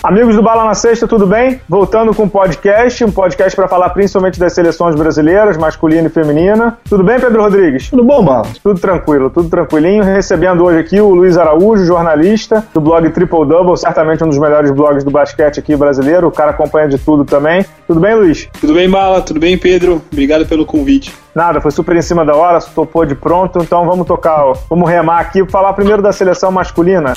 Amigos do Bala na Sexta, tudo bem? Voltando com o podcast, um podcast para falar principalmente das seleções brasileiras, masculina e feminina. Tudo bem, Pedro Rodrigues? Tudo bom, Bala? Tudo tranquilo, tudo tranquilinho. Recebendo hoje aqui o Luiz Araújo, jornalista do blog Triple Double, certamente um dos melhores blogs do basquete aqui brasileiro. O cara acompanha de tudo também. Tudo bem, Luiz? Tudo bem, Bala? Tudo bem, Pedro? Obrigado pelo convite. Nada, foi super em cima da hora, topou de pronto, então vamos tocar, vamos remar aqui, falar primeiro da seleção masculina.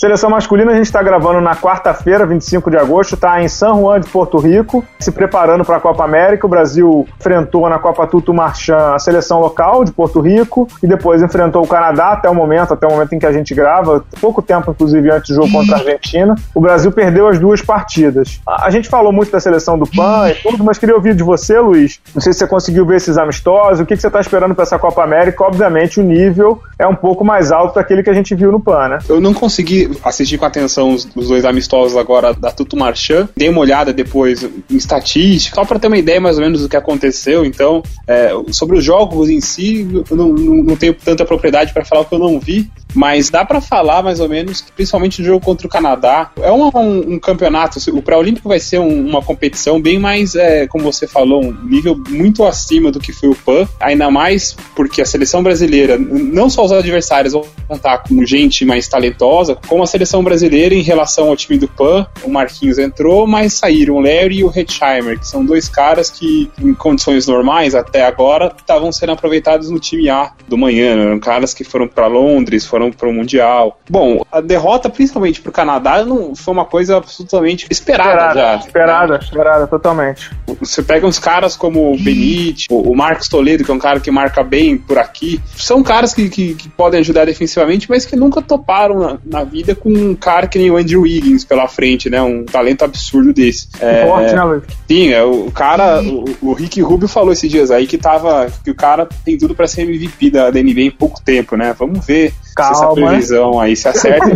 Seleção masculina a gente está gravando na quarta-feira, 25 de agosto, está em San Juan de Porto Rico, se preparando para a Copa América. O Brasil enfrentou na Copa Tutu Marchand a seleção local de Porto Rico e depois enfrentou o Canadá até o momento, até o momento em que a gente grava, pouco tempo inclusive antes do jogo contra a Argentina. O Brasil perdeu as duas partidas. A gente falou muito da seleção do PAN e tudo, mas queria ouvir de você, Luiz. Não sei se você conseguiu ver esses amistosos, o que você está esperando para essa Copa América? Obviamente o nível é um pouco mais alto daquele que a gente viu no PAN, né? Eu não consegui assistir com atenção os, os, dois amistosos agora da Tutu Marchand. Dei uma olhada depois em estatística, só para ter uma ideia mais ou menos do que aconteceu. Então, é, sobre os jogos em si, eu não, não, não tenho tanta propriedade para falar o que eu não vi. Mas dá para falar mais ou menos principalmente no jogo contra o Canadá, é um, um, um campeonato. O pré-olímpico vai ser um, uma competição bem mais, é, como você falou, um nível muito acima do que foi o PAN. Ainda mais porque a seleção brasileira, não só os adversários vão contar com gente mais talentosa, como a seleção brasileira em relação ao time do PAN. O Marquinhos entrou, mas saíram o Larry e o Hetzheimer, que são dois caras que, em condições normais até agora, estavam sendo aproveitados no time A do manhã. Eram caras que foram para Londres, foram foram para o Mundial. Bom, a derrota, principalmente para o Canadá, não foi uma coisa absolutamente esperada, esperada já. Esperada, né? esperada, totalmente. Você pega uns caras como o Benite, o Marcos Toledo, que é um cara que marca bem por aqui. São caras que, que, que podem ajudar defensivamente, mas que nunca toparam na, na, vida com um cara que nem o Andrew Wiggins pela frente, né? Um talento absurdo desse. É, Forte, né, Luiz? Sim, é, o cara, o, o Rick Rubio falou esses dias aí que tava que o cara tem tudo para ser MVP da, da NBA em pouco tempo, né? Vamos ver calma. se essa previsão aí se acerta.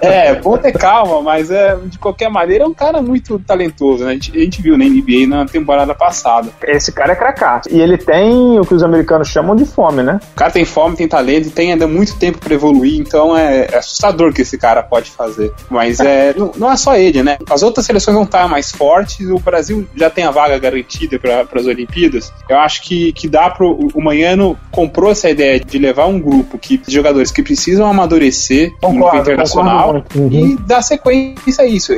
é, bom ter calma, mas é, de qualquer maneira é um cara muito talentoso, né? A gente, a gente viu na NBA na temporada passada. Esse cara é cracato. E ele tem o que os americanos chamam de fome, né? O cara tem fome, tem talento tem ainda muito tempo para evoluir, então é, é, assustador o que esse cara pode fazer. Mas é, não, não, é só ele, né? As outras seleções vão estar mais fortes, o Brasil já tem a vaga garantida para as Olimpíadas. Eu acho que, que dá pro. O Manhano comprou essa ideia de levar um grupo que de jogadores que precisam amadurecer concordo, no nível internacional uhum. e dar sequência a isso.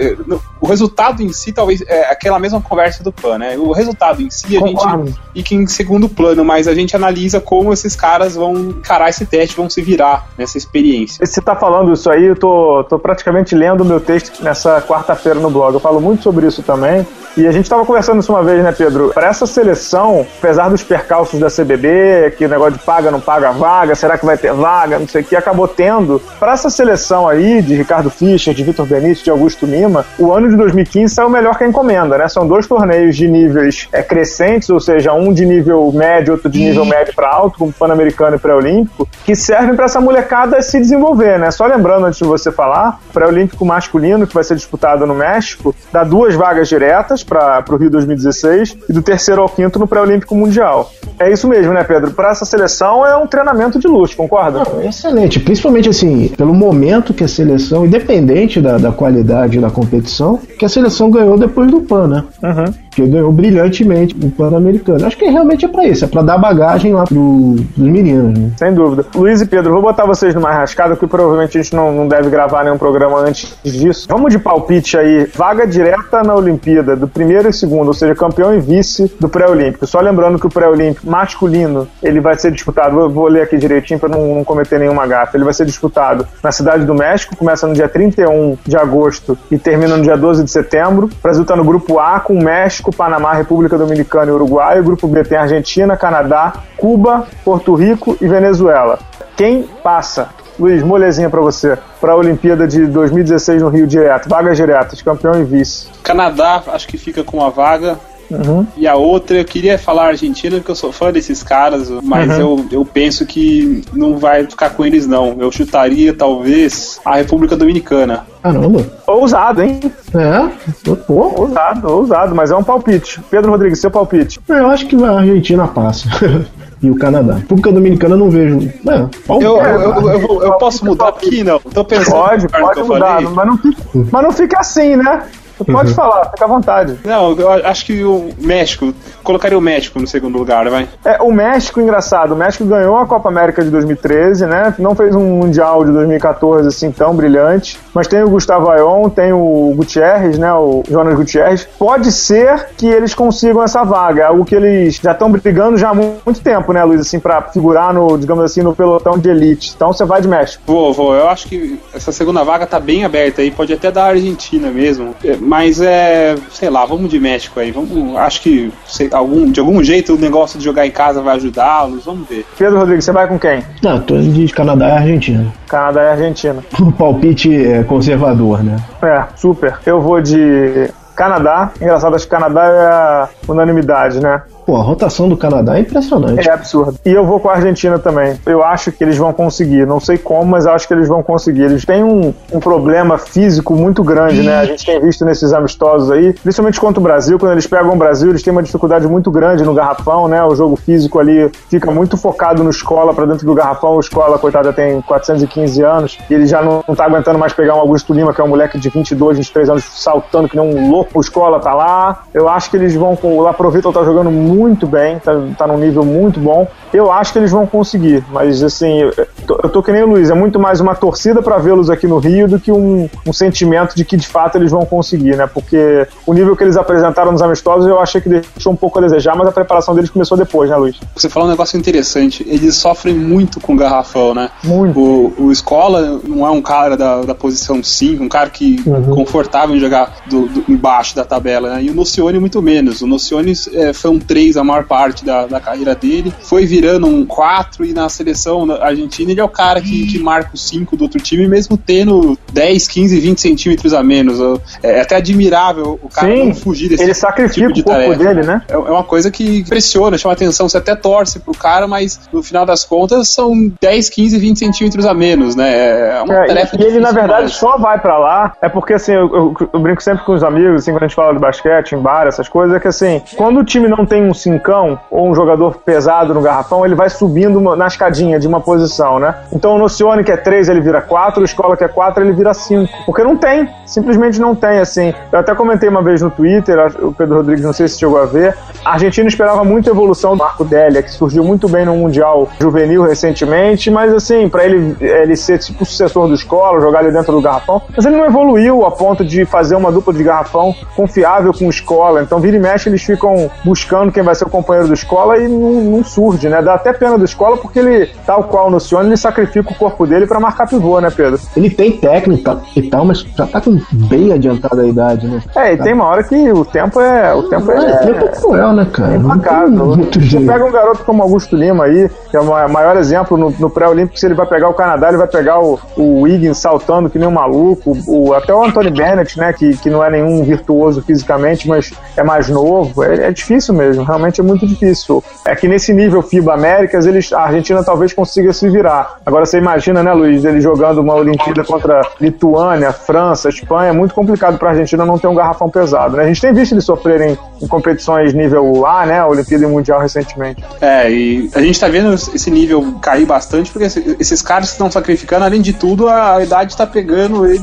O resultado em si, talvez, é aquela mesma conversa do PAN, né? O resultado em si, a concordo. gente fica em segundo plano, mas a gente analisa como esses caras vão encarar esse teste, vão se virar nessa experiência. Você tá falando isso aí, eu tô, tô praticamente lendo o meu texto nessa quarta-feira no blog. Eu falo muito sobre isso também. E a gente estava conversando isso uma vez, né, Pedro? Para essa seleção, apesar dos percalços da CBB, que o negócio de paga, não paga vaga, será que vai ter vaga, não sei o que, acabou tendo. Para essa seleção aí, de Ricardo Fischer, de Vitor Benício, de Augusto Lima, o ano de 2015 saiu melhor que a encomenda, né? São dois torneios de níveis é, crescentes, ou seja, um de nível médio, outro de nível médio para alto, como Pan-Americano e Pré-Olímpico, que servem para essa molecada se desenvolver, né? Só lembrando antes de você falar, Pré-Olímpico masculino, que vai ser disputado no México, dá duas vagas diretas para o Rio 2016 e do terceiro ao quinto no pré-olímpico mundial. É isso mesmo, né, Pedro? Para essa seleção é um treinamento de luxo, concorda? Excelente, principalmente assim, pelo momento que a seleção, independente da, da qualidade da competição, que a seleção ganhou depois do PAN, né? Uhum. Que ganhou brilhantemente o Pan-Americano. Acho que realmente é para isso, é para dar bagagem lá pro, pros meninos. Né? Sem dúvida. Luiz e Pedro, vou botar vocês numa rascada, que provavelmente a gente não, não deve gravar nenhum programa antes disso. Vamos de palpite aí. Vaga direta na Olimpíada, do primeiro e segundo, ou seja, campeão e vice do pré-olímpico. Só lembrando que o pré-olímpico masculino, ele vai ser disputado, vou, vou ler aqui direitinho para não, não, cometer nenhuma gafa, ele vai ser disputado na cidade do México, começa no dia 31 de agosto e termina no dia 12 de setembro. O Brasil está no grupo A com México, Panamá, República Dominicana e Uruguai. O grupo B tem Argentina, Canadá, Cuba, Porto Rico e Venezuela. Quem passa? Luiz, molezinha para você. Para a Olimpíada de 2016 no Rio direto. Vagas diretas, campeão e vice. Canadá, acho que fica com a vaga. Uhum. E a outra, eu queria falar Argentina, porque eu sou fã desses caras, mas uhum. eu, eu penso que não vai ficar com eles, não. Eu chutaria, talvez, a República Dominicana. Caramba. Ousado, hein? É, pô. Ousado, ousado, mas é um palpite. Pedro Rodrigues, seu palpite. Eu acho que a Argentina passa. e o Canadá. República Dominicana eu não vejo. É, eu, eu, eu, eu, posso mudar aqui, não? Tô pensando. Pode, pode mudar, mas não, fica, mas não fica assim, né? Você pode uhum. falar, fica à vontade. Não, eu acho que o México, colocaria o México no segundo lugar, vai. É, o México, engraçado, o México ganhou a Copa América de 2013, né? Não fez um Mundial de 2014 assim tão brilhante, mas tem o Gustavo Ayon, tem o Gutierrez, né? O Jonas Gutierrez. Pode ser que eles consigam essa vaga, algo que eles já estão brigando já há muito tempo, né, Luiz, assim, pra figurar no, digamos assim, no pelotão de elite. Então você vai de México. Vou, vou. Eu acho que essa segunda vaga tá bem aberta aí, pode até dar a Argentina mesmo. Mas é, sei lá, vamos de México aí. Vamos, acho que sei, algum, de algum jeito o negócio de jogar em casa vai ajudá-los. Vamos ver. Pedro Rodrigues, você vai com quem? Não, tô de Canadá e Argentina. Canadá e Argentina. O palpite é conservador, né? É, super. Eu vou de Canadá. Engraçado, acho que Canadá é a unanimidade, né? Pô, a rotação do Canadá é impressionante. É absurdo. E eu vou com a Argentina também. Eu acho que eles vão conseguir. Não sei como, mas acho que eles vão conseguir. Eles têm um, um problema físico muito grande, né? A gente tem visto nesses amistosos aí, principalmente contra o Brasil. Quando eles pegam o Brasil, eles têm uma dificuldade muito grande no garrafão, né? O jogo físico ali fica muito focado no escola para dentro do garrafão. O escola, coitada, tem 415 anos e ele já não, não tá aguentando mais pegar um Augusto Lima, que é um moleque de 22, 23 anos, saltando que nem um louco. O escola tá lá. Eu acho que eles vão. O Laprovito tá jogando muito bem, tá, tá num nível muito bom. Eu acho que eles vão conseguir, mas assim, eu tô, eu tô que nem o Luiz, é muito mais uma torcida para vê-los aqui no Rio do que um, um, sentimento de que de fato eles vão conseguir, né? Porque o nível que eles apresentaram nos amistosos eu achei que deixou um pouco a desejar, mas a preparação deles começou depois, né, Luiz? Você falou um negócio interessante, eles sofrem muito com garrafão, né? Muito. O, o Escola não é um cara da, da posição 5, um cara que uhum. confortável em jogar do, do, embaixo da tabela, né? E o Nocione muito menos. O Nocione é, foi um 3 a maior parte da, da carreira dele, foi virando um 4 e na seleção argentina ele é o cara que, que marca o 5 do outro time, mesmo tendo 10, 15, 20 centímetros a menos. É, é até admirável o cara Sim, não fugir desse ele sacrifica tipo de o corpo tarefa. dele, né? É, é uma coisa que impressiona, chama atenção, você até torce pro cara, mas no final das contas são 10, 15, 20 centímetros a menos, né? É uma é, tarefa E ele, na verdade, só vai para lá, é porque assim, eu, eu, eu, brinco sempre com os amigos, assim, quando a gente fala de basquete, em bar, essas coisas, é que assim, quando o time não tem um cincão ou um jogador pesado no garrafão, ele vai subindo na escadinha de uma posição, né? Então o Nocione, que é 3, ele vira 4, o Escola, que é 4, ele vira 5. Porque não tem, simplesmente não tem, assim. Eu até comentei uma vez no Twitter, o Pedro Rodrigues, não sei se chegou a ver, a Argentina esperava muita evolução do Marco Délia, que surgiu muito bem no Mundial Juvenil recentemente, mas assim, para ele, ele ser tipo o sucessor do Escola, jogar ali dentro do garrafão, mas ele não evoluiu a ponto de fazer uma dupla de garrafão confiável com o Escola. Então, vira e mexe, eles ficam buscando quem vai ser o companheiro do Escola e não, não surge, né? Dá até pena do Escola porque ele, tal qual no Cione, ele sacrifica o corpo dele para marcar pivô, né, Pedro? Ele tem técnica e tal, mas já tá com bem adiantada a idade, né? É, e tá. tem uma hora que o tempo é. O tempo é. é, o tempo é cruel, né, cara? É implacável. Você pega um garoto como Augusto Lima aí, que é o maior exemplo no, no pré-olímpico, se ele vai pegar o Canadá, ele vai pegar o, o Wiggins saltando que nem um maluco, o, até o Anthony Bennett, né, que, que não é nenhum virtuoso fisicamente, mas é mais novo. É, é difícil mesmo, realmente é muito difícil. É que nesse nível FIBA Américas, eles, a Argentina talvez consiga se virar. Agora você imagina, né, Luiz, ele jogando uma Olimpíada contra Lituânia, França, Espanha, é muito complicado para a Argentina não ter um garrafão pesado. Né? A gente tem visto eles sofrerem em competições nível A, né, Olimpíada e Mundial recentemente. É, e a gente está vendo esse nível cair bastante, porque esses caras que estão sacrificando, além de tudo, a idade está pegando eles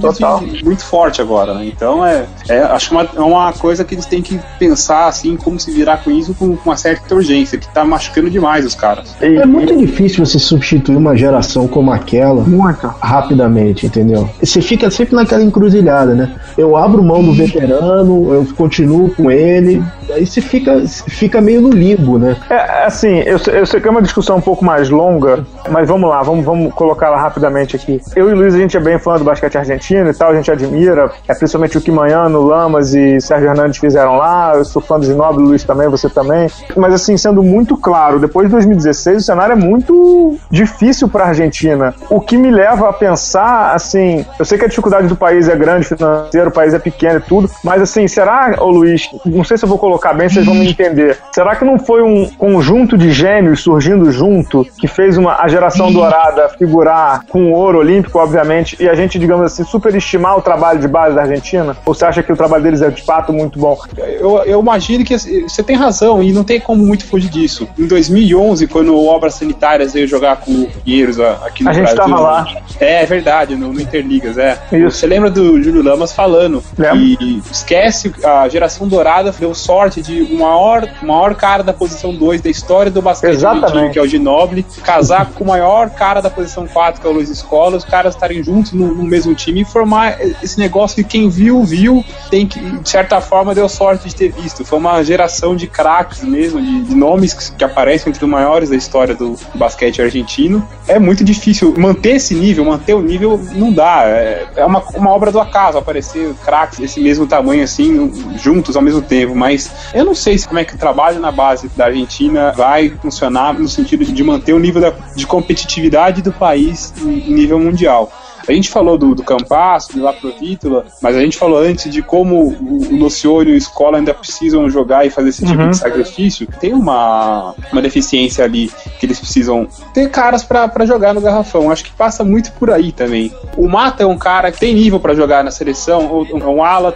muito forte agora. Né? Então, é, é acho que uma, é uma coisa que eles têm que pensar assim, como se virar com isso com, com uma certa urgência, que está machucando demais os caras. É muito difícil você substituir uma geração como aquela muito. rapidamente, entendeu? Você fica sempre naquela encruzilhada, né? Eu abro mão do veterano, eu continuo com ele, aí você fica, fica meio no limbo, né? É, assim, eu, eu sei que é uma discussão um pouco mais longa, mas vamos lá, vamos, vamos colocá-la rapidamente aqui. Eu e o Luiz, a gente é bem fã do basquete argentino e tal, a gente admira, é principalmente o que Manhano, Lamas e Sérgio Hernandes fizeram lá, eu sou fã do Ginóbili, Luiz também, você também. Mas assim, sendo muito claro, depois de 2016 o cenário é muito difícil para a Argentina. O que me leva a pensar, assim, eu sei que a dificuldade do país é grande financeiro, o país é pequeno e tudo, mas assim, será, ô Luiz, não sei se eu vou colocar bem, vocês vão me entender. Será que não foi um conjunto de gênios surgindo junto que fez uma, a geração dourada figurar com ouro olímpico, obviamente, e a gente, digamos assim, superestimar o trabalho de base da Argentina? Ou você acha que o trabalho deles é de fato muito bom? Eu, eu imagino que você tem razão e não tem como muito fugir disso. Em 2011, quando o Obras Sanitárias veio jogar com o Pinheiros aqui no a Brasil. A gente estava lá. É, é verdade, no, no Interligas, é. Isso. Você lembra do Júlio Lamas falando Lembra? que esquece a geração dourada deu sorte de o maior, maior cara da posição 2 da história do basquete argentino, que é o Ginoble, casar com o maior cara da posição 4, que é o Luiz Escola, os caras estarem juntos no, no, mesmo time e formar esse negócio que quem viu, viu, tem que, de certa forma, deu sorte de ter visto. Foi uma geração de craques mesmo, de, de nomes que, que, aparecem entre os maiores da história do basquete argentino. É muito difícil manter esse nível, manter o nível não dá. É, é uma, uma obra do acaso aparecer craques desse mesmo tamanho assim, juntos ao mesmo tempo. Mas eu não sei como é que o trabalho na base da Argentina vai funcionar no sentido de manter o nível da, de competitividade do país em nível mundial. A gente falou do, do Campasso, do Laprovítula, mas a gente falou antes de como o, o Lucione e o Escola ainda precisam jogar e fazer esse tipo uhum. de sacrifício. Tem uma, uma deficiência ali que eles precisam ter caras para jogar no garrafão. Acho que passa muito por aí também. O Mata é um cara que tem nível para jogar na seleção, é um ala.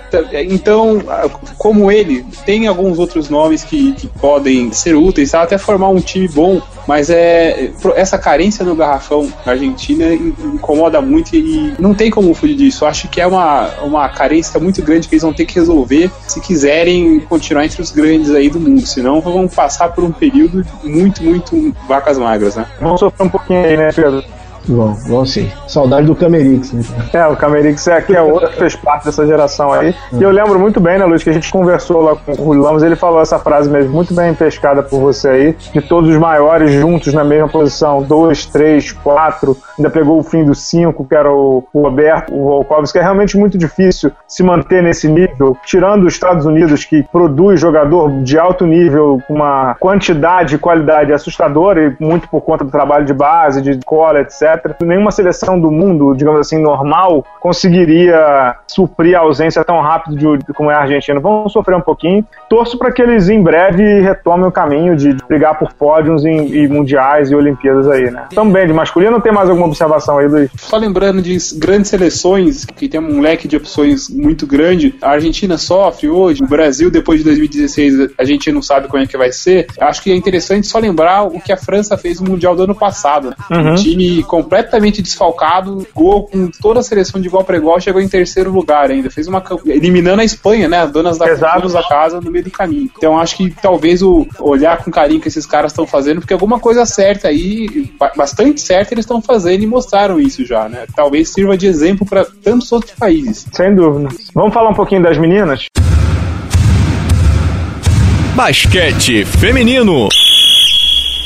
Então, como ele, tem alguns outros nomes que, que podem ser úteis, até formar um time bom, mas é essa carência no garrafão na Argentina incomoda muito e não tem como fugir disso. Eu acho que é uma, uma carência muito grande que eles vão ter que resolver se quiserem continuar entre os grandes aí do mundo. Senão vão passar por um período muito, muito vacas magras, né? Vamos sofrer um pouquinho aí, né, Pedro? Bom, bom sim. Saudade do Camerix, né? É, o Camerix é, que é outro que fez parte dessa geração aí. E eu lembro muito bem, né, Luiz, que a gente conversou lá com o Rui Lamos, ele falou essa frase mesmo, muito bem pescada por você aí, de todos os maiores juntos na mesma posição, dois, três, quatro, ainda pegou o fim do cinco, que era o, Roberto, o Volkovski, que é realmente muito difícil se manter nesse nível, tirando os Estados Unidos, que produz jogador de alto nível, com uma quantidade e qualidade assustadora, e muito por conta do trabalho de base, de cola, etc Nenhuma seleção do mundo, digamos assim, normal, conseguiria suprir a ausência tão rápido de, como é a Argentina. Vão sofrer um pouquinho. Torço para que eles em breve retomem o caminho de brigar por pódios e mundiais e Olimpíadas aí, né? Também de masculino, tem mais alguma observação aí, Luiz? Só lembrando de grandes seleções, que tem um leque de opções muito grande. A Argentina sofre hoje, o Brasil, depois de 2016, a gente não sabe como é que vai ser. Acho que é interessante só lembrar o que a França fez no Mundial do ano passado. Uhum. Um time com completamente desfalcado, gol com toda a seleção de igual para igual, chegou em terceiro lugar ainda. Fez uma eliminando a Espanha, né? As donas da, donas da casa no meio do caminho. Então acho que talvez o olhar com carinho que esses caras estão fazendo, porque alguma coisa certa aí, bastante certa, eles estão fazendo e mostraram isso já, né? Talvez sirva de exemplo para tantos outros países. Sem dúvida. Vamos falar um pouquinho das meninas? Basquete feminino.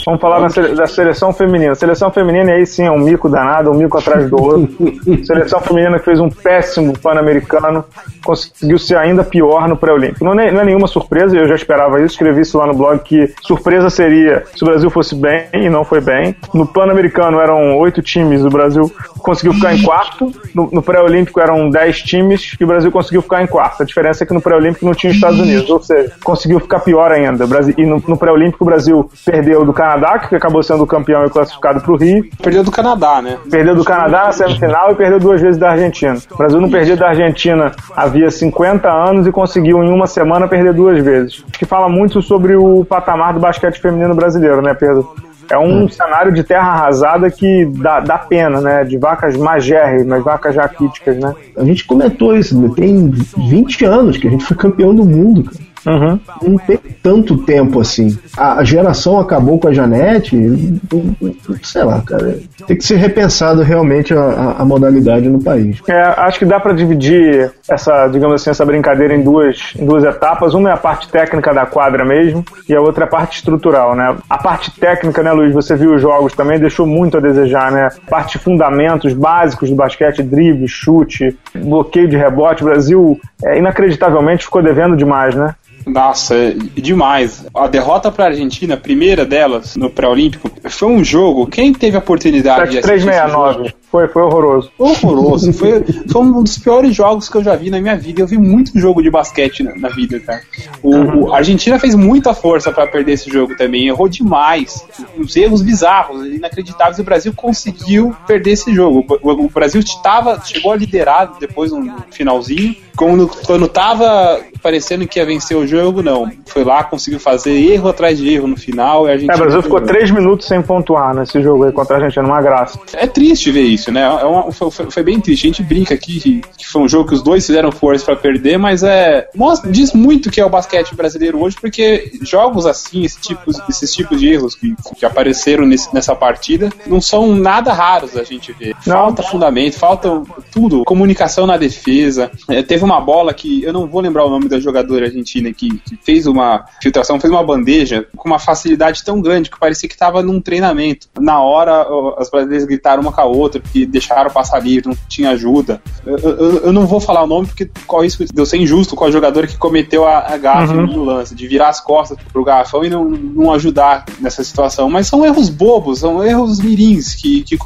Vamos falar da seleção feminina. Seleção feminina aí sim é um mico danado, um mico atrás do outro. seleção feminina que fez um péssimo Pan-Americano, conseguiu ser ainda pior no pré-olímpico. Não, é, não, é nenhuma surpresa, eu já esperava isso, escrevi isso lá no blog, que surpresa seria se o Brasil fosse bem e não foi bem. No Pan-Americano eram oito times, o Brasil conseguiu ficar em quarto. No, no pré-olímpico eram dez times e o Brasil conseguiu ficar em quarto. A diferença é que no pré-olímpico não tinha os Estados Unidos, ou seja, conseguiu ficar pior ainda. E no, no pré-olímpico o Brasil perdeu do Canadá Canadá, que acabou sendo campeão e classificado para o Rio. Perdeu do Canadá, né? Perdeu do Canadá na semifinal e perdeu duas vezes da Argentina. O Brasil não perdia da Argentina havia 50 anos e conseguiu em uma semana perder duas vezes. Que fala muito sobre o patamar do basquete feminino brasileiro, né, Pedro? É um hum. cenário de terra arrasada que dá, dá pena, né? De vacas magérrimas, vacas raquíticas, né? A gente comentou isso, né? tem 20 anos que a gente foi campeão do mundo, cara. Uhum. Não tem tanto tempo assim. A geração acabou com a Janete, sei lá, cara. Tem que ser repensado realmente a, a modalidade no país. É, acho que dá para dividir essa, digamos assim, essa brincadeira em duas, em duas etapas. Uma é a parte técnica da quadra mesmo, e a outra é a parte estrutural, né? A parte técnica, né, Luiz? Você viu os jogos também, deixou muito a desejar, né? Parte de fundamentos básicos do basquete, drible, chute, bloqueio de rebote. O Brasil, é, inacreditavelmente, ficou devendo demais, né? Nossa, demais. A derrota para a Argentina, primeira delas no pré-olímpico, foi um jogo. Quem teve a oportunidade 369. Foi, foi horroroso. Horroroso. foi, foi um dos piores jogos que eu já vi na minha vida. Eu vi muito jogo de basquete na, na vida, cara. O, uhum. a Argentina fez muita força para perder esse jogo também. Errou demais. Os erros bizarros, inacreditáveis. E o Brasil conseguiu perder esse jogo. O, o Brasil tava, chegou a liderar depois no finalzinho quando, quando tava parecendo que ia vencer o jogo, não. Foi lá, conseguiu fazer erro atrás de erro no final. E a gente é, o Brasil ficou três minutos sem pontuar nesse jogo aí contra a Argentina, uma graça. É triste ver isso, né? É uma, foi, foi, bem triste. A gente brinca aqui que, que foi um jogo que os dois fizeram força para perder, mas é. Mostra, diz muito que é o basquete brasileiro hoje, porque jogos assim, esse tipo, esses tipos de erros que, que apareceram nesse, nessa partida, não são nada raros a gente ver. Falta fundamento, falta tudo, comunicação na defesa. É, teve uma bola que eu não vou lembrar o nome da jogadora argentina que, que fez uma filtração, fez uma bandeja com uma facilidade tão grande que parecia que estava num treinamento. Na hora, as brasileiras gritaram uma com a outra, porque deixaram passar livre, não tinha ajuda. Eu, eu, eu não vou falar o nome porque corre isso de eu ser injusto com a jogadora que cometeu a, a gafe uhum. no lance, de virar as costas pro garrafão e não, não ajudar nessa situação. Mas são erros bobos, são erros mirins que, que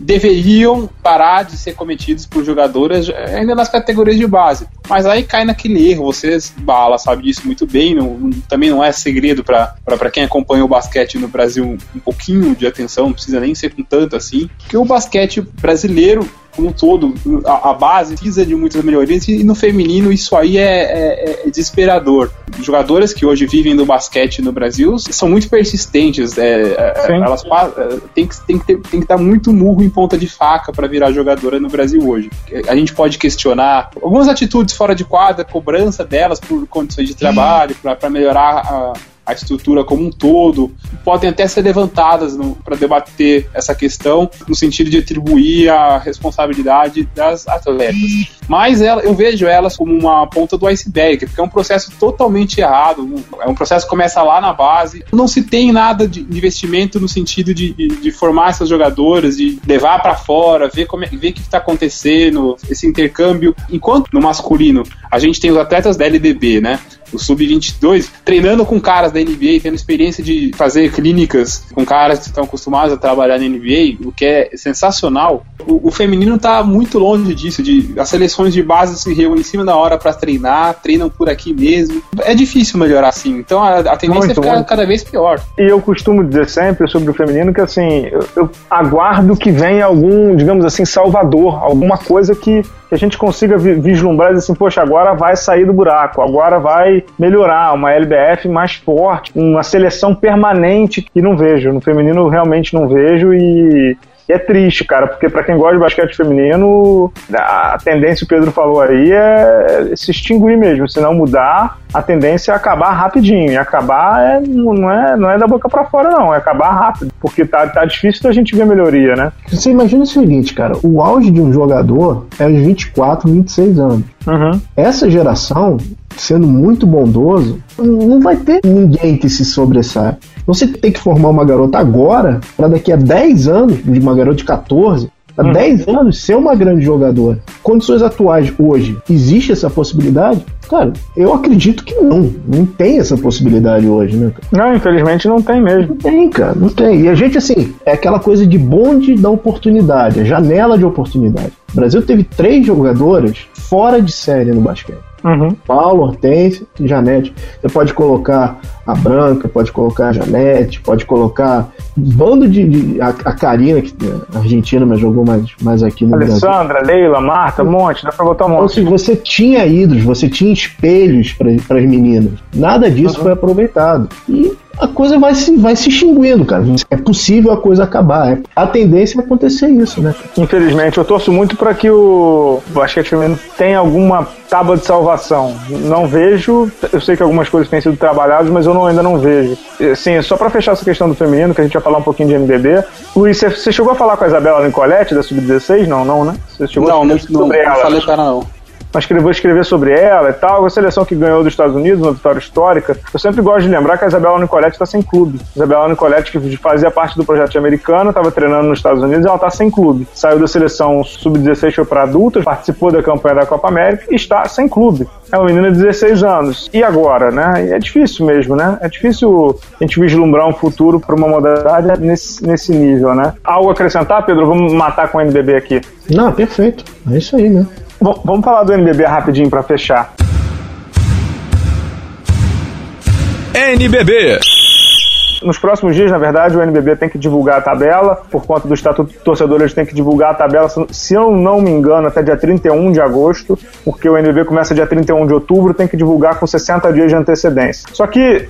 deveriam parar de ser cometidos por jogadoras ainda nas categorias de base. Mas aí cai naquele erro, vocês, Bala, sabe disso muito bem, não, também não é segredo para quem acompanha o basquete no Brasil um pouquinho de atenção, não precisa nem ser com tanto assim, que o basquete brasileiro como um todo, a, a, base precisa de muitas melhorias e no feminino isso aí é, é, é desesperador. Jogadoras que hoje vivem do basquete no Brasil são muito persistentes, é, é elas é, tem que, que ter, tem que dar muito murro em ponta de faca para virar jogadora no Brasil hoje. A gente pode questionar algumas atitudes fora de quadra, cobrança delas por condições de trabalho, para melhorar a a estrutura como um todo, podem até ser levantadas para debater essa questão no sentido de atribuir a responsabilidade das atletas. Mas ela, eu vejo elas como uma ponta do iceberg, porque é um processo totalmente errado. É um processo que começa lá na base. Não se tem nada de investimento no sentido de, de, de formar essas jogadoras, de levar para fora, ver, como é, ver o que está acontecendo, esse intercâmbio. Enquanto no masculino a gente tem os atletas da LDB, né? o Sub-22, treinando com caras da NBA, tendo experiência de fazer clínicas com caras que estão acostumados a trabalhar na NBA, o que é sensacional. O, o feminino está muito longe disso, de as seleções de base se reúnem em cima da hora para treinar, treinam por aqui mesmo. É difícil melhorar assim, então a, a tendência muito, é ficar muito. cada vez pior. E eu costumo dizer sempre sobre o feminino que assim, eu, eu aguardo que venha algum, digamos assim, salvador, alguma coisa que que a gente consiga vislumbrar e dizer assim, poxa, agora vai sair do buraco, agora vai melhorar, uma LBF mais forte, uma seleção permanente que não vejo. No feminino realmente não vejo e e é triste, cara, porque para quem gosta de basquete feminino, a tendência, o Pedro falou aí, é se extinguir mesmo. Se não mudar, a tendência é acabar rapidinho. E acabar é, não, é, não é da boca para fora, não. É acabar rápido. Porque tá, tá difícil da gente ver melhoria, né? Você imagina o seguinte, cara. O auge de um jogador é os 24, 26 anos. Uhum. Essa geração, sendo muito bondoso, não vai ter ninguém que se sobressaia. Você tem que formar uma garota agora, para daqui a 10 anos, de uma garota de 14, há uhum. 10 anos ser uma grande jogadora. Condições atuais hoje, existe essa possibilidade? Cara, eu acredito que não. Não tem essa possibilidade hoje, né? Não, infelizmente não tem mesmo. Não tem, cara, não tem. E a gente, assim, é aquela coisa de bonde da oportunidade, a janela de oportunidade. O Brasil teve três jogadoras fora de série no basquete. Uhum. Paulo, Hortência e Janete. Você pode colocar a Branca, pode colocar a Janete, pode colocar um bando de. de a, a Karina, que é argentina, mas jogou mais, mais aqui no Alessandra, Brasil. Leila, Marta, um monte, dá pra botar um monte. Então, se você tinha ídolos, você tinha espelhos para as meninas. Nada disso uhum. foi aproveitado. E a coisa vai se, vai se extinguindo, cara. É possível a coisa acabar. É, a tendência é acontecer isso, né? Infelizmente, eu torço muito para que o basquete feminino tenha alguma tábua de salvação. Não vejo, eu sei que algumas coisas têm sido trabalhadas, mas eu não, ainda não vejo. Sim, só para fechar essa questão do feminino, que a gente vai falar um pouquinho de NBB. Luiz, você, chegou a falar com a Isabela Nicoletti da Sub-16? Não, não, né? Você chegou não, a não, não, não falei para ela não. Mas que vou escrever sobre ela e tal. A seleção que ganhou dos Estados Unidos, uma vitória histórica. Eu sempre gosto de lembrar que a Isabela Nicoletti está sem clube. Isabela Nicoletti, que fazia parte do projeto americano, estava treinando nos Estados Unidos, ela está sem clube. Saiu da seleção sub-16 foi para adultos, participou da campanha da Copa América e está sem clube. É uma menina de 16 anos. E agora, né? É difícil mesmo, né? É difícil a gente vislumbrar um futuro para uma modalidade nesse, nesse nível, né? Algo a acrescentar, Pedro? Vamos matar com o NBB aqui. Não, perfeito. É isso aí, né? Bom, vamos falar do NBB rapidinho para fechar. NBB nos próximos dias, na verdade, o NBB tem que divulgar a tabela. Por conta do Estatuto do Torcedor, eles têm que divulgar a tabela, se eu não me engano, até dia 31 de agosto, porque o NBB começa dia 31 de outubro, tem que divulgar com 60 dias de antecedência. Só que,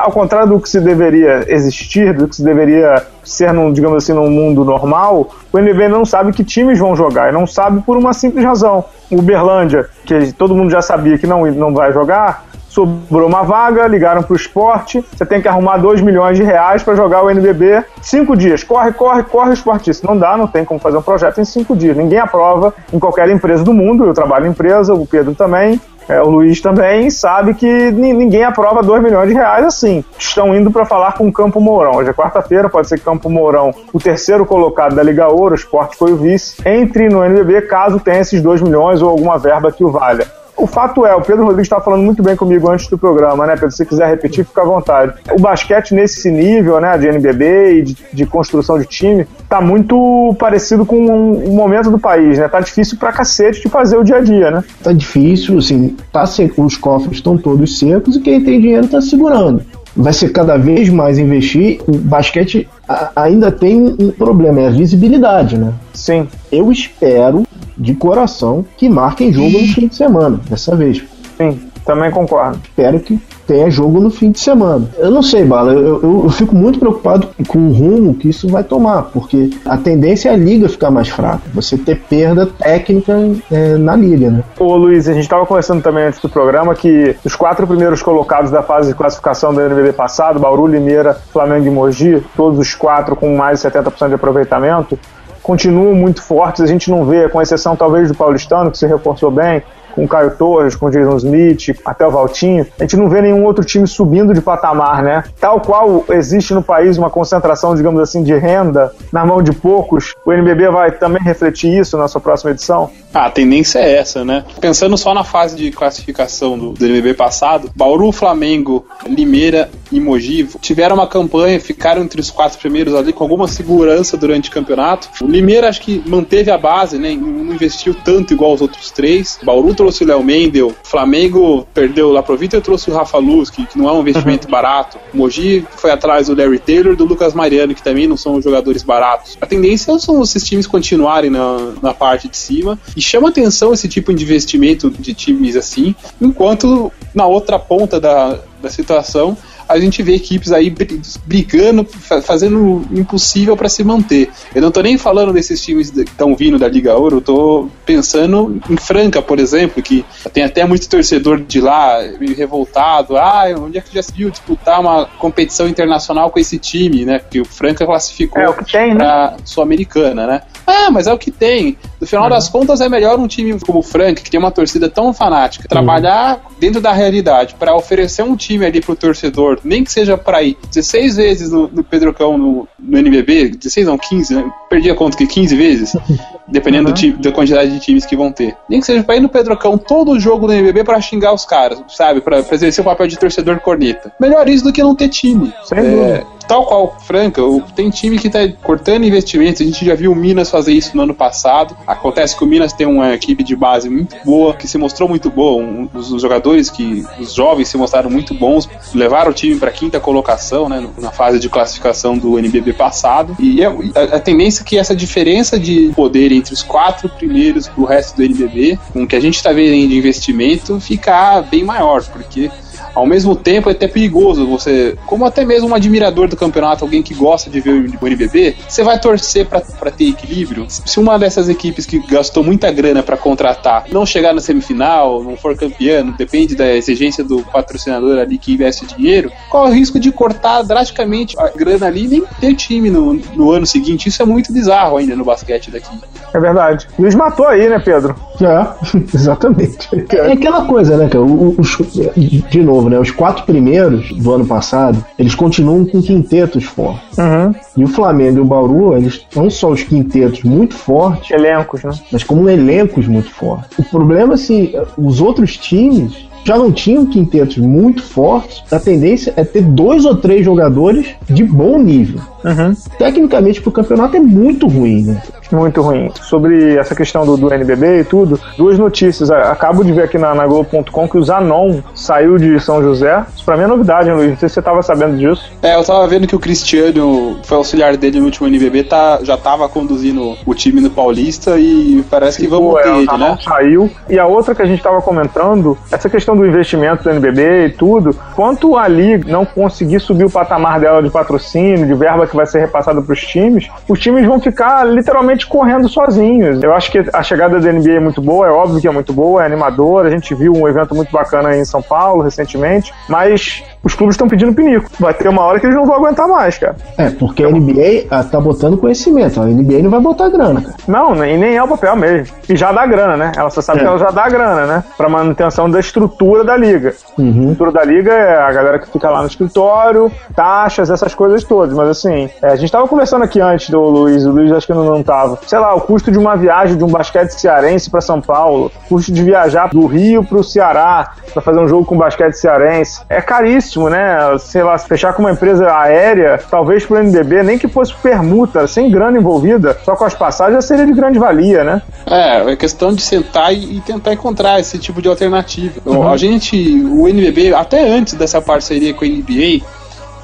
ao contrário do que se deveria existir, do que se deveria ser, num, digamos assim, num mundo normal, o NBB não sabe que times vão jogar, e não sabe por uma simples razão. O Uberlândia, que todo mundo já sabia que não, não vai jogar, sobrou uma vaga, ligaram para o esporte, você tem que arrumar 2 milhões de reais para jogar o NBB cinco dias. Corre, corre, corre, esportista. Não dá, não tem como fazer um projeto em cinco dias. Ninguém aprova em qualquer empresa do mundo. Eu trabalho em empresa, o Pedro também. É, o Luiz também sabe que ninguém aprova 2 milhões de reais assim. Estão indo para falar com o Campo Mourão. Hoje é quarta-feira, pode ser que Campo Mourão, o terceiro colocado da Liga Ouro, o esporte foi o vice, entre no NBB caso tenha esses 2 milhões ou alguma verba que o valha. O fato é, o Pedro Rodrigues estava falando muito bem comigo antes do programa, né, Pedro? Se quiser repetir, fica à vontade. O basquete nesse nível, né, de NBB e de, de construção de time, tá muito parecido com o um, momento do país, né? Tá difícil pra cacete de fazer o dia a dia, né? Tá difícil, assim, tá seco, os cofres estão todos secos e quem tem dinheiro tá segurando. Vai ser cada vez mais investir. O basquete ainda tem um problema, é a visibilidade, né? Sim. Eu espero de coração que marquem jogo no fim de semana, dessa vez. Sim, também concordo. Espero que tenha jogo no fim de semana. Eu não sei, Bala, eu, eu, eu, fico muito preocupado com o rumo que isso vai tomar, porque a tendência é a liga ficar mais fraca, você ter perda técnica é, na liga, né? Ô Luiz, a gente estava conversando também antes do programa que os quatro primeiros colocados da fase de classificação do NBB passado, Bauru, Limeira, Flamengo e Mogi, todos os quatro com mais de 70% de aproveitamento, continuam muito fortes. A gente não vê, com exceção talvez do Paulistano, que se reforçou bem, com o Caio Torres, com o Jason Smith, até o Valtinho, a gente não vê nenhum outro time subindo de patamar, né? Tal qual existe no país uma concentração, digamos assim, de renda na mão de poucos, o NBB vai também refletir isso na sua próxima edição? Ah, a tendência é essa, né? Pensando só na fase de classificação do, do NBB passado, Bauru, Flamengo, Limeira e Mogi tiveram uma campanha, ficaram entre os quatro primeiros ali com alguma segurança durante o campeonato. O Limeira acho que manteve a base, né? Não investiu tanto igual os outros três. Bauru trouxe o Léo Mendel, Flamengo perdeu lá pro Vitor trouxe o Rafa Luz, que, que, não é um investimento uhum. barato. O Mogi foi atrás do Larry Taylor do Lucas Mariano, que também não são jogadores baratos. A tendência são esses times continuarem na, na parte de cima e chama atenção esse tipo de investimento de times assim, enquanto na outra ponta da, da situação a gente vê equipes aí brigando, fazendo o impossível para se manter. Eu não tô nem falando desses times que estão vindo da Liga Ouro, eu tô pensando em Franca, por exemplo, que tem até muito torcedor de lá meio revoltado. Ah, onde é que já se viu disputar uma competição internacional com esse time, né? Porque o Franca classificou é, que pra né? Sul-Americana, né? Ah, mas é o que tem. No final uhum. das contas, é melhor um time como o Franca, que tem uma torcida tão fanática, trabalhar uhum. dentro da realidade para oferecer um time ali pro torcedor, nem que seja para ir 16 vezes no, no Pedrocão no, no NBB, 16 não, 15, né? Perdi a conta que 15 vezes, dependendo uhum. time, da quantidade de times que vão ter. Nem que seja para ir no Pedrocão todo o jogo do NBB para xingar os caras, sabe? Para exercer o papel de torcedor corneta. Melhor isso do que não ter time. Sem é, tal qual Franca, tem time que está cortando investimentos. A gente já viu o Minas fazer isso no ano passado. Acontece que o Minas tem uma equipe de base muito boa, que se mostrou muito boa. Um, os, os, jogadores que, os jovens se mostraram muito bons, levaram o time para quinta colocação, né, na fase de classificação do NBB passado. E é, a, a, tendência é que essa diferença de poder entre os quatro primeiros para o resto do NBB, com o que a gente está vendo de investimento, ficar bem maior, porque ao mesmo tempo, é até perigoso você, como até mesmo um admirador do campeonato, alguém que gosta de ver o NBB, você vai torcer para ter equilíbrio. Se uma dessas equipes que gastou muita grana para contratar não chegar na semifinal, não for campeão, depende da exigência do patrocinador ali que investe dinheiro, qual é o risco de cortar drasticamente a grana ali e nem ter time no, no ano seguinte? Isso é muito bizarro ainda no basquete daqui. É verdade. Luiz matou aí, né, Pedro? É, exatamente. É aquela coisa, né, cara? Os, de novo, né? Os quatro primeiros do ano passado, eles continuam com quintetos fortes. Uhum. E o Flamengo e o Bauru, eles não só os quintetos muito fortes. Elencos, né? Mas como elencos muito fortes. O problema, assim, os outros times já não tinham quintetos muito fortes, a tendência é ter dois ou três jogadores de bom nível. Uhum. Tecnicamente, pro campeonato é muito ruim, né? Muito ruim. Sobre essa questão do, do NBB e tudo, duas notícias. Acabo de ver aqui na, na Globo.com que o Zanon saiu de São José. Isso pra mim é novidade, hein, Luiz? Não sei se você tava sabendo disso. É, eu tava vendo que o Cristiano foi auxiliar dele no último NBB, tá, já tava conduzindo o time no Paulista e parece que vamos ter é, ele, né? saiu. E a outra que a gente tava comentando, essa questão do investimento do NBB e tudo, quanto a Liga não conseguir subir o patamar dela de patrocínio, de verba que vai ser repassada pros times, os times vão ficar literalmente correndo sozinhos. Eu acho que a chegada da NBA é muito boa, é óbvio que é muito boa, é animadora. A gente viu um evento muito bacana aí em São Paulo recentemente, mas os clubes estão pedindo pinico. Vai ter uma hora que eles não vão aguentar mais, cara. É, porque a NBA ah, tá botando conhecimento, a NBA não vai botar grana, cara. Não, e nem é o papel mesmo. E já dá grana, né? Ela só sabe é. que ela já dá grana, né? Pra manutenção da estrutura da liga. Uhum. A estrutura da liga é a galera que fica lá no escritório, taxas, essas coisas todas. Mas assim, é, a gente tava conversando aqui antes do Luiz, o Luiz acho que não, não Sei lá, o custo de uma viagem de um basquete cearense para São Paulo, custo de viajar do Rio pro Ceará para fazer um jogo com basquete cearense. É caríssimo, né? Sei lá, fechar com uma empresa aérea, talvez pro NBB, nem que fosse permuta, sem grana envolvida, só com as passagens já seria de grande valia, né? É, é questão de sentar e, tentar encontrar esse tipo de alternativa. Uhum. A gente, o NBB, até antes dessa parceria com a NBA,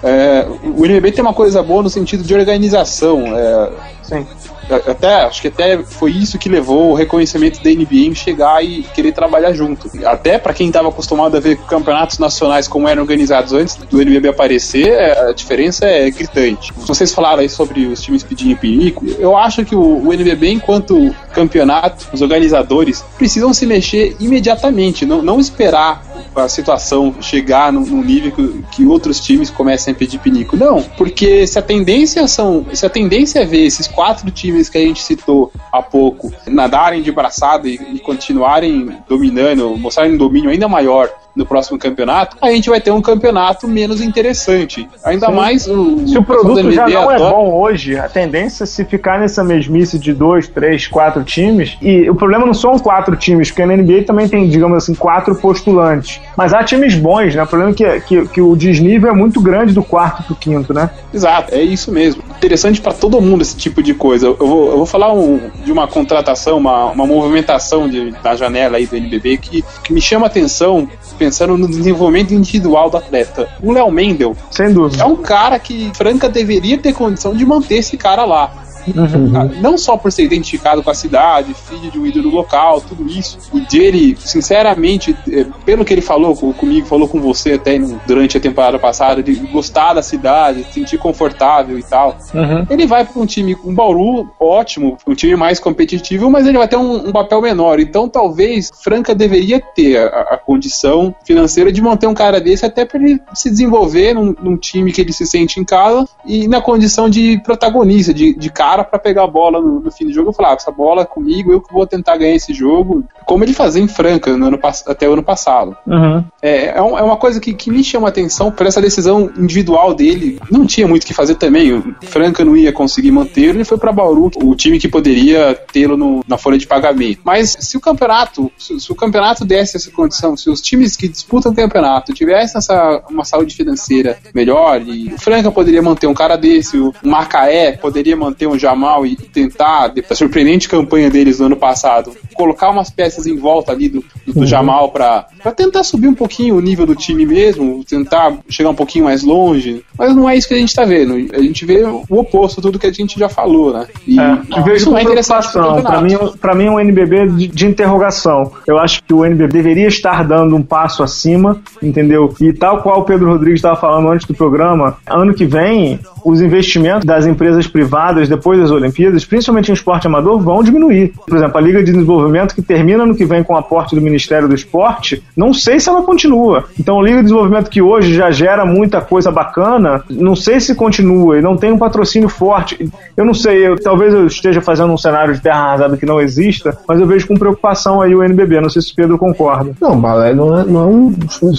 é, o NBB tem uma coisa boa no sentido de organização. É, Sim até acho que até foi isso que levou o reconhecimento da NBA em chegar e querer trabalhar junto. Até para quem estava acostumado a ver campeonatos nacionais como eram organizados antes do NBB aparecer, é, a diferença é gritante. Vocês falaram aí sobre os times pedindo pinico. Eu acho que o, o NBB, enquanto campeonato, os organizadores precisam se mexer imediatamente, não, não esperar a situação chegar num, nível que, que, outros times comecem a pedir pinico. Não, porque se a tendência são, se a tendência é ver esses quatro times que a gente citou há pouco nadarem de braçada e, e continuarem dominando, mostrarem um domínio ainda maior no próximo campeonato, a gente vai ter um campeonato menos interessante. Ainda Sim. mais o, se o produto já não é bom hoje, a tendência é se ficar nessa mesmice de dois, três, quatro times, e o problema não são quatro times, porque na NBA também tem, digamos assim, quatro postulantes. Mas há times bons, né? O problema é que, que, que o desnível é muito grande do quarto pro quinto, né? Exato, é isso mesmo. Interessante para todo mundo esse tipo de coisa. Eu vou, eu vou falar um, de uma contratação, uma, uma movimentação de, da janela aí do NBB que, que me chama atenção pensando no desenvolvimento individual do atleta. O Léo Mendel Sem dúvida. é um cara que Franca deveria ter condição de manter esse cara lá. Uhum. Ah, não só por ser identificado com a cidade, filho de um ídolo local, tudo isso. E dele, sinceramente, é, pelo que ele falou comigo, falou com você até durante a temporada passada, de gostar da cidade, se sentir confortável e tal. Uhum. Ele vai para um time, um Bauru, ótimo, um time mais competitivo, mas ele vai ter um, um papel menor. Então talvez Franca deveria ter a, a, condição financeira de manter um cara desse até para ele se desenvolver num, num, time que ele se sente em casa e na condição de protagonista, de, de cara cara para pegar a bola no, no, fim do jogo e falar: ah, essa bola é comigo, eu que vou tentar ganhar esse jogo, como ele fazia em Franca no ano, até o ano passado. Uhum. É, é, um, é, uma coisa que, que me chama a atenção por essa decisão individual dele. Não tinha muito o que fazer também. O Franca não ia conseguir manter, ele foi para Bauru, o time que poderia tê-lo na folha de pagamento. Mas se o campeonato, se, se, o campeonato desse essa condição, se os times que disputam o campeonato tivessem essa, uma saúde financeira melhor, e o Franca poderia manter um cara desse, o Macaé poderia manter um Jamal e tentar, da surpreendente campanha deles no ano passado, colocar umas peças em volta ali do, do uhum. Jamal para tentar subir um pouquinho o nível do time mesmo, tentar chegar um pouquinho mais longe. Mas não é isso que a gente tá vendo. A gente vê o oposto tudo que a gente já falou, né? E é, isso é interessante. Para mim, para mim é um NBB de, de, interrogação. Eu acho que o NBB deveria estar dando um passo acima, entendeu? E tal qual o Pedro Rodrigues estava falando antes do programa, ano que vem os investimentos das empresas privadas depois das Olimpíadas, principalmente em esporte amador, vão diminuir. Por exemplo, a Liga de Desenvolvimento, que termina no que vem com o aporte do Ministério do Esporte, não sei se ela continua. Então, a Liga de Desenvolvimento, que hoje já gera muita coisa bacana, não sei se continua e não tem um patrocínio forte. Eu não sei, eu, talvez eu esteja fazendo um cenário de terra arrasada que não exista, mas eu vejo com preocupação aí o NBB. Não sei se o Pedro concorda. Não, Balé não é, não é um,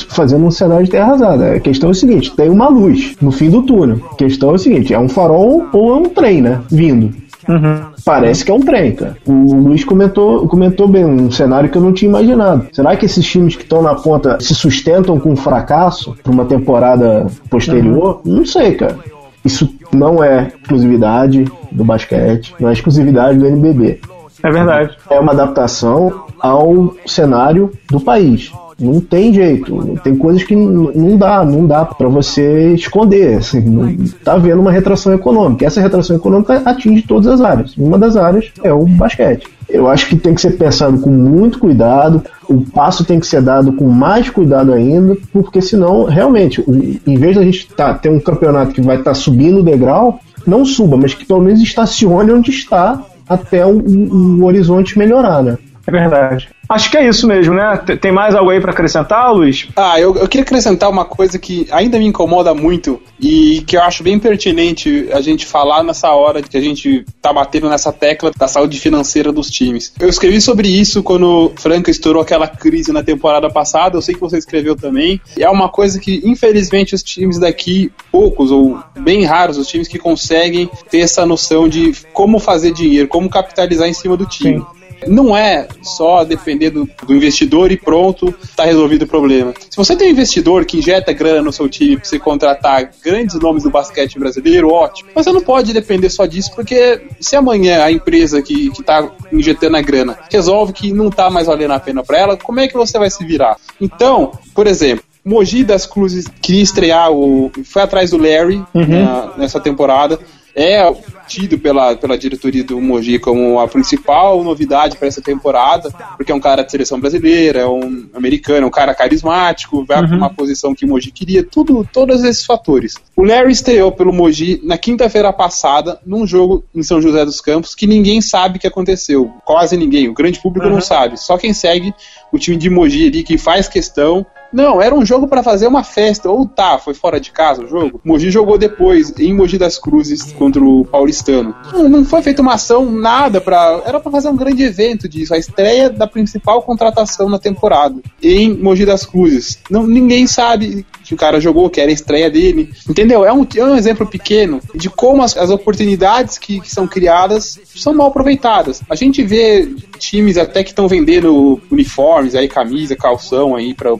fazendo um cenário de terra arrasada. A questão é o seguinte: tem uma luz no fim do túnel. A questão é o seguinte: é um farol ou é um trem, né? Vindo. Uhum. Parece que é um trem, cara. O Luiz comentou, comentou bem, um cenário que eu não tinha imaginado. Será que esses times que estão na ponta se sustentam com fracasso para uma temporada posterior? Uhum. Não sei, cara. Isso não é exclusividade do basquete, não é exclusividade do NBB. É verdade. É uma adaptação ao cenário do país. Não tem jeito. Tem coisas que não dá, não dá para você esconder. Assim, não, tá havendo uma retração econômica. Essa retração econômica atinge todas as áreas. Uma das áreas é o basquete. Eu acho que tem que ser pensado com muito cuidado. O passo tem que ser dado com mais cuidado ainda, porque senão, realmente, em vez da gente tá, ter um campeonato que vai estar tá subindo o degrau, não suba, mas que pelo menos estacione onde está até o, o horizonte melhorar, né? É verdade. Acho que é isso mesmo, né? Tem mais algo aí para acrescentar, Luiz? Ah, eu, eu queria acrescentar uma coisa que ainda me incomoda muito e que eu acho bem pertinente a gente falar nessa hora que a gente tá batendo nessa tecla da saúde financeira dos times. Eu escrevi sobre isso quando Franca estourou aquela crise na temporada passada, eu sei que você escreveu também. E é uma coisa que, infelizmente, os times daqui, poucos ou bem raros, os times que conseguem ter essa noção de como fazer dinheiro, como capitalizar em cima do time. Sim. Não é só depender do, do investidor e pronto, está resolvido o problema. Se você tem um investidor que injeta grana no seu time para você contratar grandes nomes do basquete brasileiro, ótimo. Mas você não pode depender só disso, porque se amanhã a empresa que está injetando a grana resolve que não está mais valendo a pena para ela, como é que você vai se virar? Então, por exemplo, Mogi das Cruzes queria estrear o. Foi atrás do Larry uhum. na, nessa temporada é tido pela, pela diretoria do Mogi como a principal novidade para essa temporada, porque é um cara de seleção brasileira, é um americano, é um cara carismático, vai uhum. para uma posição que o Mogi queria, tudo, todos esses fatores. O Larry estreou pelo Mogi na quinta-feira passada, num jogo em São José dos Campos, que ninguém sabe o que aconteceu. Quase ninguém, o grande público uhum. não sabe. Só quem segue o time de Mogi ali, que faz questão não, era um jogo para fazer uma festa. Ou tá, foi fora de casa o jogo. Mogi jogou depois, em Mogi das Cruzes, contra o Paulistano. Não, não foi feita uma ação, nada para Era para fazer um grande evento disso. A estreia da principal contratação na temporada. Em Mogi das Cruzes. Não, ninguém sabe que o cara jogou, que era a estreia dele. Entendeu? É um, é um exemplo pequeno de como as, as oportunidades que, que são criadas são mal aproveitadas. A gente vê times até que estão vendendo uniformes, aí camisa, calção aí para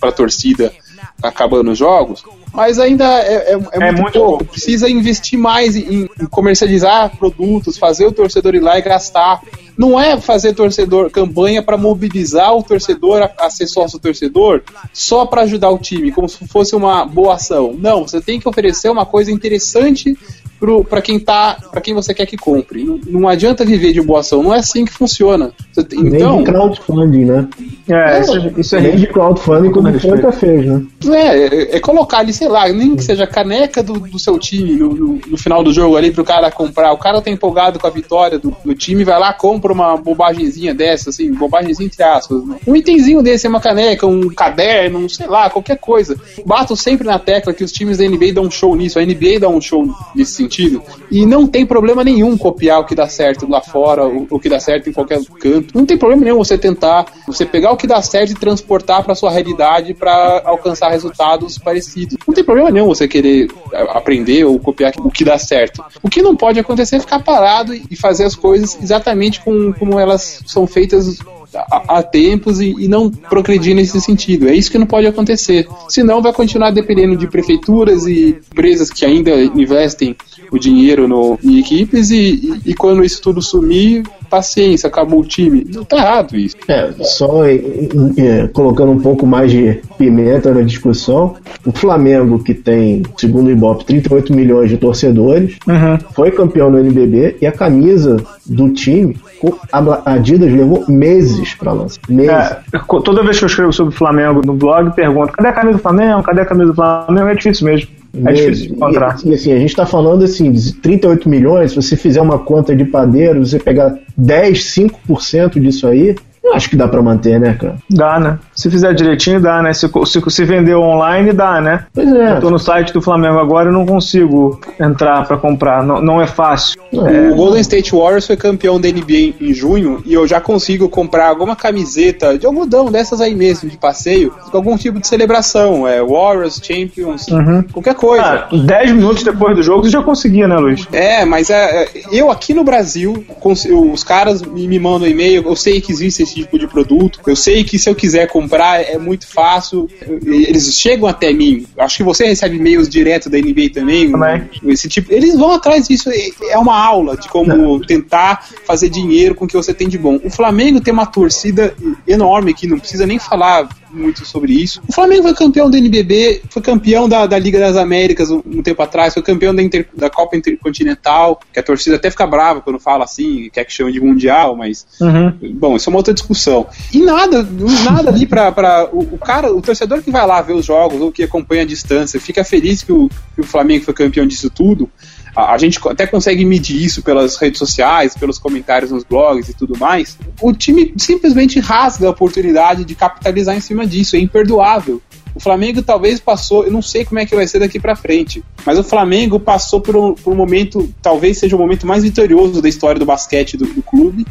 a torcida acabando os jogos, mas ainda é, é, é, é muito, muito, pouco. Precisa investir mais em, em, comercializar produtos, fazer o torcedor ir lá e gastar. Não é fazer torcedor campanha para mobilizar o torcedor a, a ser sócio torcedor só para ajudar o time, como se fosse uma boa ação. Não, você tem que oferecer uma coisa interessante para quem tá, para quem você quer que compre. Não, não, adianta viver de boa ação, não é assim que funciona. Você, então, de crowdfunding, né? É, isso, isso é de crowdfunding como o Franca fez, né? É, é, é, colocar ali, sei lá, nem que seja caneca do, do seu time no, no, no, final do jogo ali pro cara comprar. O cara tá empolgado com a vitória do, do time, vai lá, compra uma bobagemzinha dessa, assim, bobagemzinha entre aspas. Né? Um itemzinho desse, uma caneca, um caderno, um, sei lá, qualquer coisa. Bato sempre na tecla que os times da NBA dão um show nisso, a NBA dá um show nesse sentido. E não tem problema nenhum copiar o que dá certo lá fora, o, o que dá certo em qualquer canto. Não tem problema nenhum você tentar, você pegar o que dá certo e transportar para sua realidade para alcançar resultados parecidos. Não tem problema nenhum você querer aprender ou copiar o que dá certo. O que não pode acontecer é ficar parado e fazer as coisas exatamente como, como elas são feitas há tempos e, e, não progredir nesse sentido. É isso que não pode acontecer. Senão vai continuar dependendo de prefeituras e empresas que ainda investem o dinheiro no, em equipes e, e, e quando isso tudo sumir, paciência, acabou o time. Não tá errado isso. É, só é, colocando um pouco mais de pimenta na discussão, o Flamengo, que tem, segundo o Ibope, 38 milhões de torcedores, uhum. foi campeão no NBB e a camisa do time, a Adidas levou meses para lançar. Meses. É, toda vez que eu escrevo sobre o Flamengo no blog, pergunto: cadê a camisa do Flamengo? Cadê a camisa do Flamengo? É difícil mesmo. É difícil de encontrar. E, assim, a gente está falando assim, de 38 milhões, se você fizer uma conta de padeiro, você pegar 10, 5% disso aí, eu acho que dá para manter, né, cara? Dá, né? Se fizer direitinho, dá, né? Se, se, se vender online, dá, né? Pois é. Eu tô no site do Flamengo agora e não consigo entrar para comprar. Não, não é fácil. É. O Golden State Warriors foi campeão da NBA em junho e eu já consigo comprar alguma camiseta de algodão dessas aí mesmo, de passeio, com algum tipo de celebração. É Warriors, Champions, Uhum. qualquer coisa. Ah, 10 minutos depois do jogo você já conseguia, né, Luiz? É, mas é, é, eu aqui no Brasil, os caras me me mandam e-mail, eu sei que existe esse tipo de produto, eu sei que se eu quiser comprar é muito fácil, eles chegam até mim. Acho que você recebe e-mails direto da NBA também. Também. Esse tipo, eles vão atrás disso, é- é uma aula de como tentar fazer dinheiro com o que você tem de bom. O Flamengo tem uma torcida enorme que não precisa nem falar muito sobre isso. O Flamengo foi campeão do NBB, foi campeão da, da Liga das Américas um, um tempo atrás, foi campeão da, Inter- da Copa Intercontinental, que a torcida até fica brava quando fala assim, quer que chame de Mundial, mas Uhum. Bom, isso é uma outra discussão. E nada, nada ali pra. pra o, o cara, o torcedor que vai lá ver os jogos ou que acompanha a distância, fica feliz que o, que o Flamengo foi campeão disso tudo. A, a gente até consegue medir isso pelas redes sociais, pelos comentários nos blogs e tudo mais. O time simplesmente rasga a oportunidade de capitalizar em cima disso. É imperdoável. O Flamengo talvez passou, eu não sei como é que vai ser daqui pra frente, mas o Flamengo passou por um, por um momento, talvez seja o momento mais vitorioso da história do basquete do, do clube.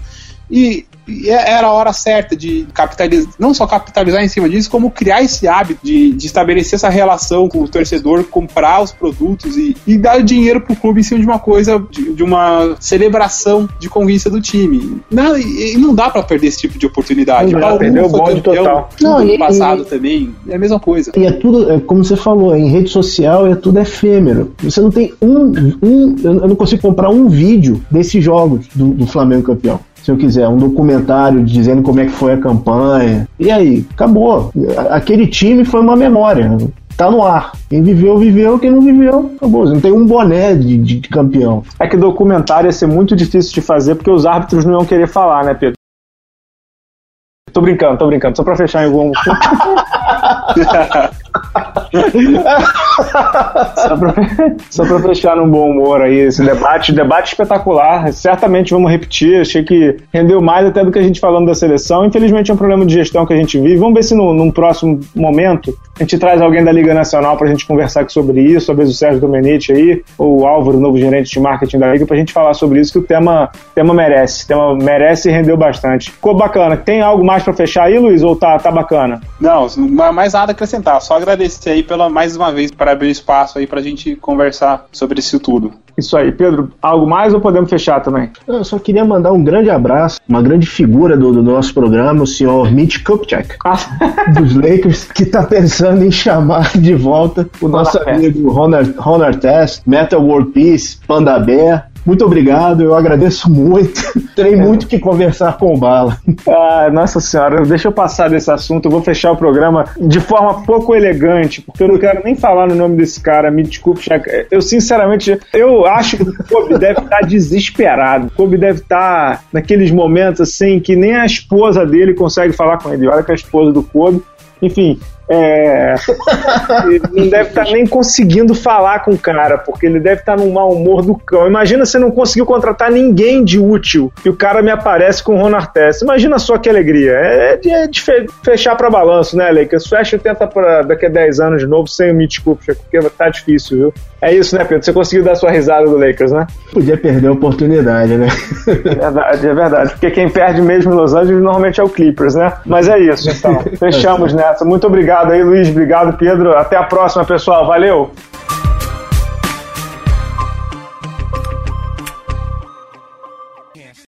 E, e era a hora certa de capitalizar, não só capitalizar em cima disso, como criar esse hábito de, de estabelecer essa relação com o torcedor, comprar os produtos e, e dar dinheiro pro clube em cima de uma coisa, de, de uma celebração de conquista do time. Não, e, e não dá pra perder esse tipo de oportunidade. Não perdeu o bonde campeão total. Não, no e- passado e- também, é a mesma coisa. E é tudo, é como você falou, em rede social é tudo efêmero. Você não tem um. um eu não consigo comprar um vídeo desses jogos do, do Flamengo campeão. Se eu quiser, um documentário dizendo como é que foi a campanha. E aí, acabou. Aquele time foi uma memória. Tá no ar. Quem viveu, viveu. Quem não viveu, acabou. Não tem um boné de, de campeão. É que documentário ia ser muito difícil de fazer porque os árbitros não iam querer falar, né, Pedro? Tô brincando, tô brincando. Só pra fechar em algum. só, pra, pra fechar num bom humor aí, esse debate, debate espetacular. Certamente vamos repetir. Achei que rendeu mais até do que a gente falando da seleção. Infelizmente é um problema de gestão que a gente vive. Vamos ver se no, num próximo momento a gente traz alguém da Liga Nacional pra gente conversar sobre isso. Talvez o Sérgio Domenici aí, ou o Álvaro, novo gerente de marketing da Liga, pra gente falar sobre isso, que o tema, tema merece. O tema merece e rendeu bastante. Ficou bacana. Tem algo mais pra fechar aí, Luiz? Ou tá, tá bacana? Não, não mais nada a acrescentar. Só agradecer aí pela mais uma vez para abrir espaço aí pra gente conversar sobre isso tudo. Isso aí, Pedro. Algo mais ou podemos fechar também? Eu só queria mandar um grande abraço, uma grande figura do, do nosso programa, o senhor Mitch Kupchak, dos Lakers, que tá pensando em chamar de volta o nosso Ronald amigo Ron, Ron Artest, Metal World Peace, Panda Bear. Muito obrigado, eu agradeço muito. Tem muito o que conversar com o Bala. Ah, nossa senhora, deixa eu passar desse assunto. Eu vou fechar o programa de forma pouco elegante, porque eu não quero nem falar no nome desse cara, me desculpe. Eu, sinceramente, eu acho que o Kobe deve estar desesperado. O Kobe deve estar naqueles momentos assim que nem a esposa dele consegue falar com ele. Olha que a esposa do Kobe. Enfim, é, ele não deve estar nem conseguindo falar com o cara, porque ele deve estar num mau humor do cão. Imagina se não conseguiu contratar ninguém de útil e o cara me aparece com o Ron Artest. Imagina só que alegria. É de, é de fe- fechar para balanço, né, Lakers? Fecha e tenta pra daqui a 10 anos de novo sem o Mitch Kupchak, porque tá difícil, viu? É isso, né, Pedro? Você conseguiu dar sua risada do Lakers, né? Podia perder a oportunidade, né? É verdade, é verdade. Porque quem perde mesmo em Los Angeles normalmente é o Clippers, né? Mas é isso, então. Fechamos nessa. Muito obrigado aí, Luiz. Obrigado, Pedro. Até a próxima, pessoal. Valeu!